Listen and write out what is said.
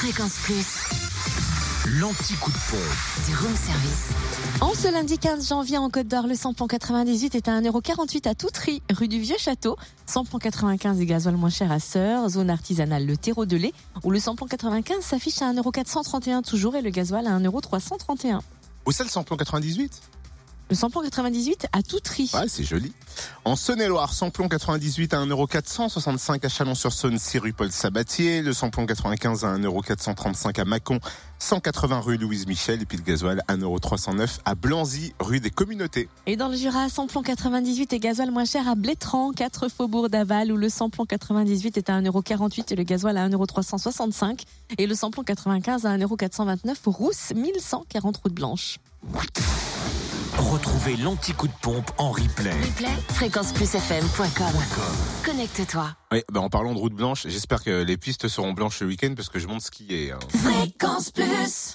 Fréquence Plus, L'anti-coup de pompe. du room service. En ce lundi 15 janvier en Côte d'Or, le samplon 98 est à 1,48€ à Toutry, rue du Vieux Château. Samplon 95 et gasoil moins cher à Sœur, zone artisanale le terreau de lait, où le samplon 95 s'affiche à 1,431€ toujours et le gasoil à 1,331€. Où c'est le samplon 98 Le samplon 98 à Toutry. Ouais, c'est joli. En Saône-et-Loire, samplon 98 à 1,465€ à Chalon-sur-Saône, 6 rue Paul Sabatier. Le samplon 95 à 1,435€ à Mâcon, 180 rue Louise Michel. Et puis le gasoil 1,309€ à Blanzy, rue des Communautés. Et dans le Jura, samplon 98 et gasoil moins cher à Blétran, 4 faubourg d'Aval, où le samplon 98 est à 1,48€ et le gasoil à 1,365€. Et le samplon 95 à 1,429€ au Rousse, 1140 route blanche. Retrouvez l'anti-coup de pompe en replay. Replay, fréquenceplusfm.com. Connecte-toi. Oui, ben en parlant de route blanche, j'espère que les pistes seront blanches ce week-end parce que je monte skier. hein. Fréquence Plus.